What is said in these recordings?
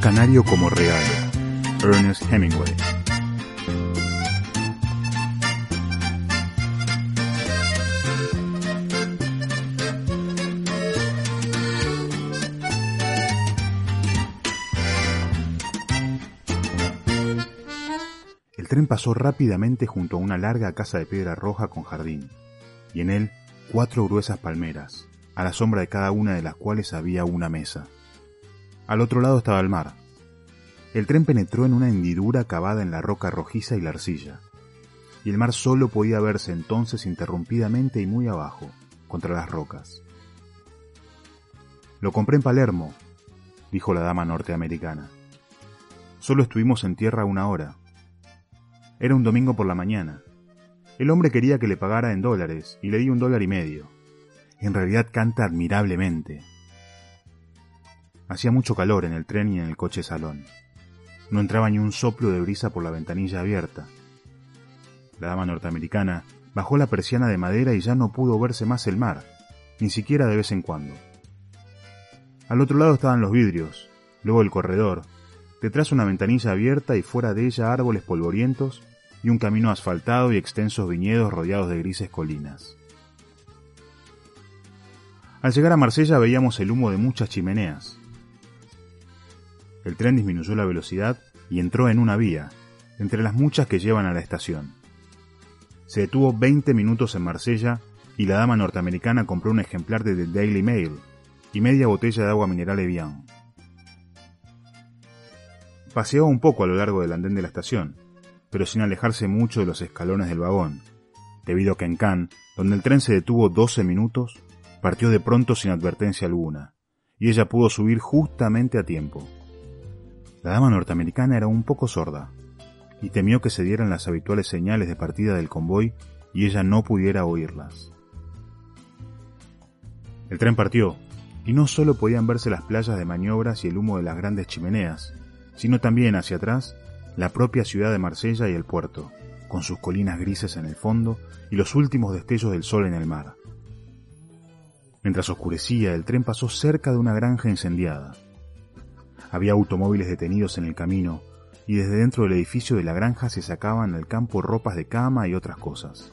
Canario como regalo. Ernest Hemingway. El tren pasó rápidamente junto a una larga casa de piedra roja con jardín, y en él cuatro gruesas palmeras, a la sombra de cada una de las cuales había una mesa. Al otro lado estaba el mar. El tren penetró en una hendidura cavada en la roca rojiza y la arcilla, y el mar solo podía verse entonces interrumpidamente y muy abajo, contra las rocas. Lo compré en Palermo, dijo la dama norteamericana. Solo estuvimos en tierra una hora. Era un domingo por la mañana. El hombre quería que le pagara en dólares y le di un dólar y medio. En realidad canta admirablemente. Hacía mucho calor en el tren y en el coche salón. No entraba ni un soplo de brisa por la ventanilla abierta. La dama norteamericana bajó la persiana de madera y ya no pudo verse más el mar, ni siquiera de vez en cuando. Al otro lado estaban los vidrios, luego el corredor, detrás una ventanilla abierta y fuera de ella árboles polvorientos y un camino asfaltado y extensos viñedos rodeados de grises colinas. Al llegar a Marsella veíamos el humo de muchas chimeneas. El tren disminuyó la velocidad y entró en una vía, entre las muchas que llevan a la estación. Se detuvo 20 minutos en Marsella y la dama norteamericana compró un ejemplar de The Daily Mail y media botella de agua mineral Evian. Paseó un poco a lo largo del andén de la estación, pero sin alejarse mucho de los escalones del vagón, debido a que en Cannes, donde el tren se detuvo 12 minutos, partió de pronto sin advertencia alguna, y ella pudo subir justamente a tiempo. La dama norteamericana era un poco sorda, y temió que se dieran las habituales señales de partida del convoy y ella no pudiera oírlas. El tren partió, y no solo podían verse las playas de maniobras y el humo de las grandes chimeneas, sino también hacia atrás la propia ciudad de Marsella y el puerto, con sus colinas grises en el fondo y los últimos destellos del sol en el mar. Mientras oscurecía, el tren pasó cerca de una granja incendiada. Había automóviles detenidos en el camino y desde dentro del edificio de la granja se sacaban al campo ropas de cama y otras cosas.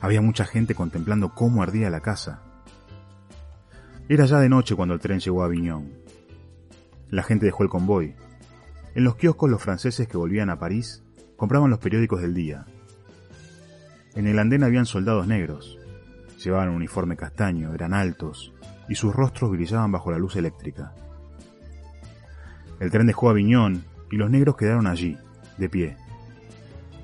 Había mucha gente contemplando cómo ardía la casa. Era ya de noche cuando el tren llegó a Aviñón. La gente dejó el convoy. En los kioscos los franceses que volvían a París compraban los periódicos del día. En el andén habían soldados negros. Llevaban un uniforme castaño, eran altos, y sus rostros brillaban bajo la luz eléctrica. El tren dejó Aviñón y los negros quedaron allí, de pie.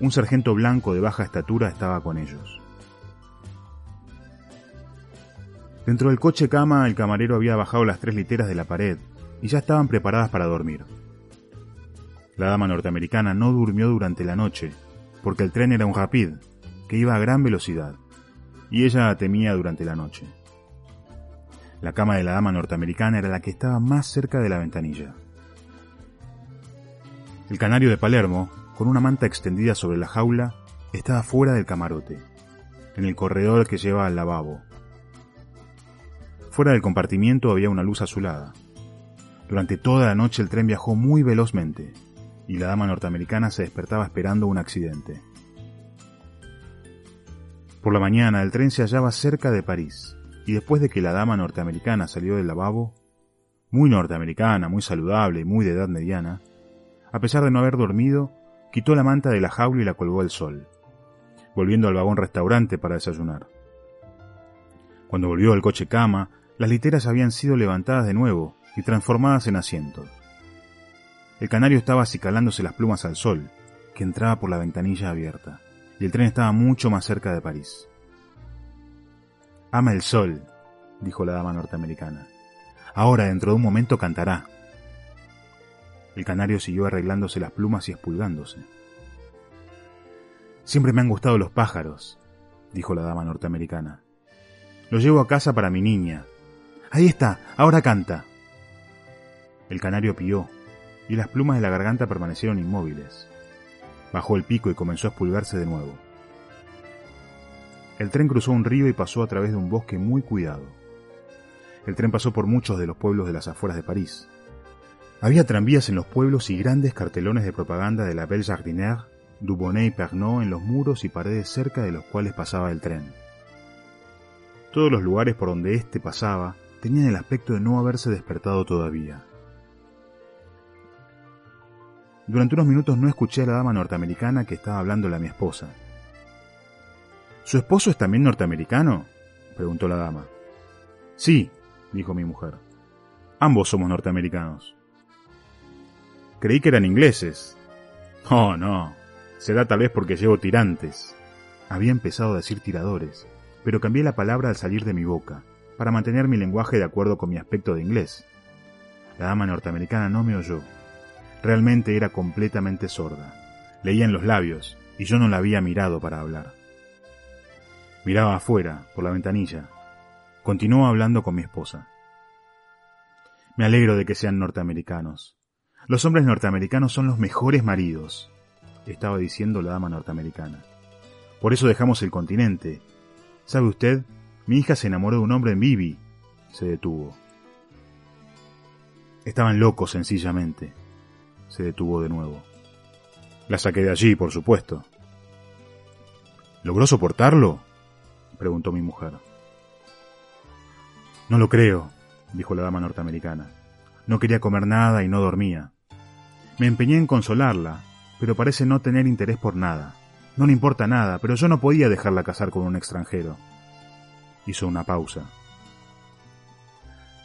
Un sargento blanco de baja estatura estaba con ellos. Dentro del coche cama el camarero había bajado las tres literas de la pared y ya estaban preparadas para dormir. La dama norteamericana no durmió durante la noche, porque el tren era un rapid, que iba a gran velocidad, y ella temía durante la noche. La cama de la dama norteamericana era la que estaba más cerca de la ventanilla. El canario de Palermo, con una manta extendida sobre la jaula, estaba fuera del camarote, en el corredor que lleva al lavabo. Fuera del compartimiento había una luz azulada. Durante toda la noche el tren viajó muy velozmente, y la dama norteamericana se despertaba esperando un accidente. Por la mañana el tren se hallaba cerca de París, y después de que la dama norteamericana salió del lavabo, muy norteamericana, muy saludable y muy de edad mediana, a pesar de no haber dormido, quitó la manta de la jaula y la colgó al sol, volviendo al vagón restaurante para desayunar. Cuando volvió al coche cama, las literas habían sido levantadas de nuevo y transformadas en asientos. El canario estaba acicalándose las plumas al sol, que entraba por la ventanilla abierta, y el tren estaba mucho más cerca de París. Ama el sol, dijo la dama norteamericana. Ahora, dentro de un momento, cantará. El canario siguió arreglándose las plumas y espulgándose. Siempre me han gustado los pájaros, dijo la dama norteamericana. Los llevo a casa para mi niña. Ahí está, ahora canta. El canario pió, y las plumas de la garganta permanecieron inmóviles. Bajó el pico y comenzó a espulgarse de nuevo. El tren cruzó un río y pasó a través de un bosque muy cuidado. El tren pasó por muchos de los pueblos de las afueras de París, Había tranvías en los pueblos y grandes cartelones de propaganda de la Belle Jardinière, Dubonnet y Pernod en los muros y paredes cerca de los cuales pasaba el tren. Todos los lugares por donde éste pasaba tenían el aspecto de no haberse despertado todavía. Durante unos minutos no escuché a la dama norteamericana que estaba hablándole a mi esposa. ¿Su esposo es también norteamericano? preguntó la dama. Sí, dijo mi mujer. Ambos somos norteamericanos. Creí que eran ingleses. Oh, no. Será tal vez porque llevo tirantes. Había empezado a decir tiradores, pero cambié la palabra al salir de mi boca, para mantener mi lenguaje de acuerdo con mi aspecto de inglés. La dama norteamericana no me oyó. Realmente era completamente sorda. Leía en los labios, y yo no la había mirado para hablar. Miraba afuera, por la ventanilla. Continuó hablando con mi esposa. Me alegro de que sean norteamericanos. Los hombres norteamericanos son los mejores maridos, estaba diciendo la dama norteamericana. Por eso dejamos el continente. ¿Sabe usted? Mi hija se enamoró de un hombre en Bibi. Se detuvo. Estaban locos, sencillamente. Se detuvo de nuevo. La saqué de allí, por supuesto. ¿Logró soportarlo? Preguntó mi mujer. No lo creo, dijo la dama norteamericana. No quería comer nada y no dormía. Me empeñé en consolarla, pero parece no tener interés por nada. No le importa nada, pero yo no podía dejarla casar con un extranjero. Hizo una pausa.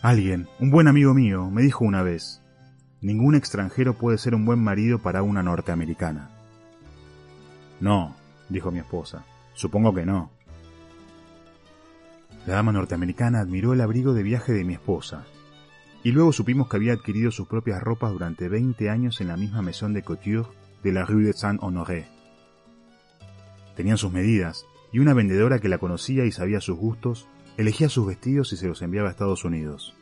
Alguien, un buen amigo mío, me dijo una vez, ningún extranjero puede ser un buen marido para una norteamericana. No, dijo mi esposa, supongo que no. La dama norteamericana admiró el abrigo de viaje de mi esposa, y luego supimos que había adquirido sus propias ropas durante 20 años en la misma maison de couture de la rue de Saint-Honoré. Tenían sus medidas, y una vendedora que la conocía y sabía sus gustos, elegía sus vestidos y se los enviaba a Estados Unidos.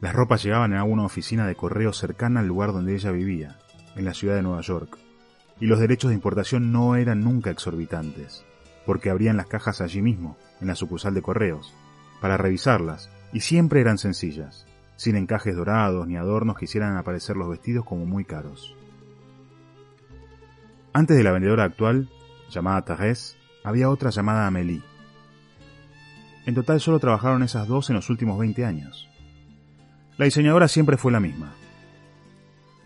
Las ropas llegaban a una oficina de correo cercana al lugar donde ella vivía, en la ciudad de Nueva York, y los derechos de importación no eran nunca exorbitantes porque abrían las cajas allí mismo, en la sucursal de correos, para revisarlas, y siempre eran sencillas, sin encajes dorados ni adornos que hicieran aparecer los vestidos como muy caros. Antes de la vendedora actual, llamada Thérèse, había otra llamada Amélie. En total solo trabajaron esas dos en los últimos 20 años. La diseñadora siempre fue la misma.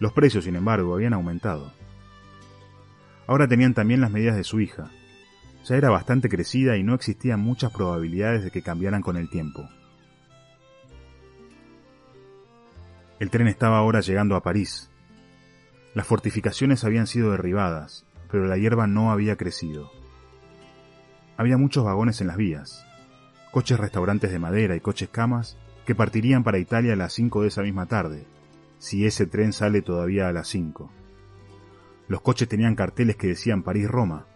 Los precios, sin embargo, habían aumentado. Ahora tenían también las medidas de su hija, ya era bastante crecida y no existían muchas probabilidades de que cambiaran con el tiempo. El tren estaba ahora llegando a París. Las fortificaciones habían sido derribadas, pero la hierba no había crecido. Había muchos vagones en las vías, coches restaurantes de madera y coches camas que partirían para Italia a las 5 de esa misma tarde, si ese tren sale todavía a las 5. Los coches tenían carteles que decían París-Roma,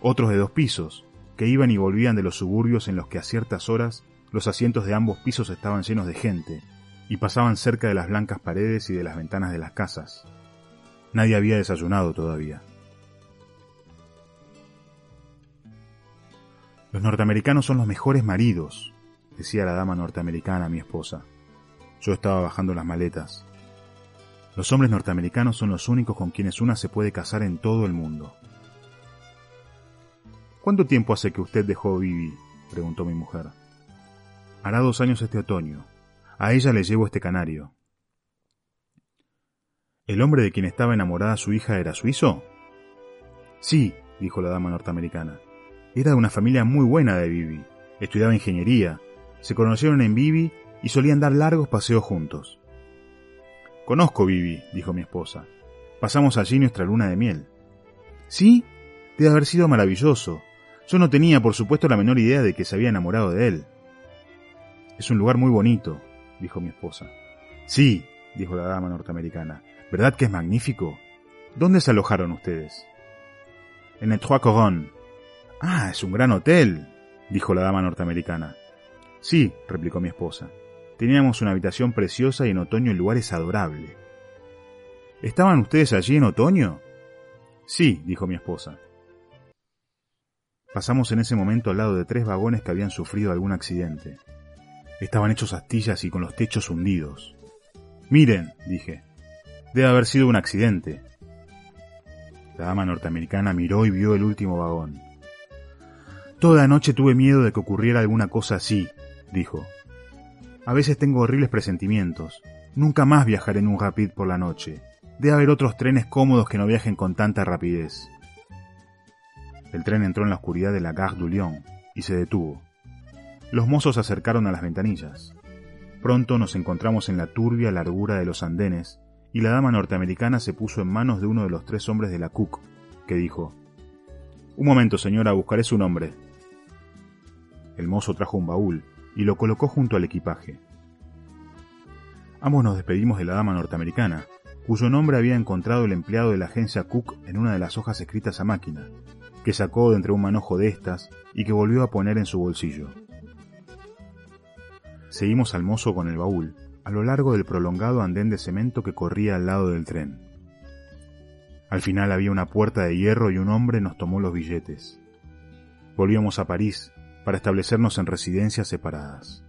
otros de dos pisos, que iban y volvían de los suburbios en los que a ciertas horas los asientos de ambos pisos estaban llenos de gente, y pasaban cerca de las blancas paredes y de las ventanas de las casas. Nadie había desayunado todavía. Los norteamericanos son los mejores maridos, decía la dama norteamericana a mi esposa. Yo estaba bajando las maletas. Los hombres norteamericanos son los únicos con quienes una se puede casar en todo el mundo. ¿Cuánto tiempo hace que usted dejó Vivi? preguntó mi mujer. Hará dos años este otoño. A ella le llevo este canario. ¿El hombre de quien estaba enamorada su hija era suizo? Sí, dijo la dama norteamericana. Era de una familia muy buena de Vivi. Estudiaba ingeniería. Se conocieron en Vivi y solían dar largos paseos juntos. Conozco Vivi, dijo mi esposa. Pasamos allí nuestra luna de miel. ¿Sí? Debe haber sido maravilloso. Yo no tenía, por supuesto, la menor idea de que se había enamorado de él. Es un lugar muy bonito, dijo mi esposa. Sí, dijo la dama norteamericana. ¿Verdad que es magnífico? ¿Dónde se alojaron ustedes? En el Trois Couronnes. Ah, es un gran hotel, dijo la dama norteamericana. Sí, replicó mi esposa. Teníamos una habitación preciosa y en otoño el lugar es adorable. ¿Estaban ustedes allí en otoño? Sí, dijo mi esposa. Pasamos en ese momento al lado de tres vagones que habían sufrido algún accidente. Estaban hechos astillas y con los techos hundidos. Miren, dije, debe haber sido un accidente. La dama norteamericana miró y vio el último vagón. Toda noche tuve miedo de que ocurriera alguna cosa así, dijo. A veces tengo horribles presentimientos. Nunca más viajaré en un rapid por la noche. Debe haber otros trenes cómodos que no viajen con tanta rapidez. El tren entró en la oscuridad de la Gare du Lyon y se detuvo. Los mozos se acercaron a las ventanillas. Pronto nos encontramos en la turbia largura de los andenes y la dama norteamericana se puso en manos de uno de los tres hombres de la Cook, que dijo, Un momento, señora, buscaré su nombre. El mozo trajo un baúl y lo colocó junto al equipaje. Ambos nos despedimos de la dama norteamericana, cuyo nombre había encontrado el empleado de la agencia Cook en una de las hojas escritas a máquina, que sacó de entre un manojo de estas y que volvió a poner en su bolsillo. Seguimos al mozo con el baúl, a lo largo del prolongado andén de cemento que corría al lado del tren. Al final había una puerta de hierro y un hombre nos tomó los billetes. Volvíamos a París para establecernos en residencias separadas.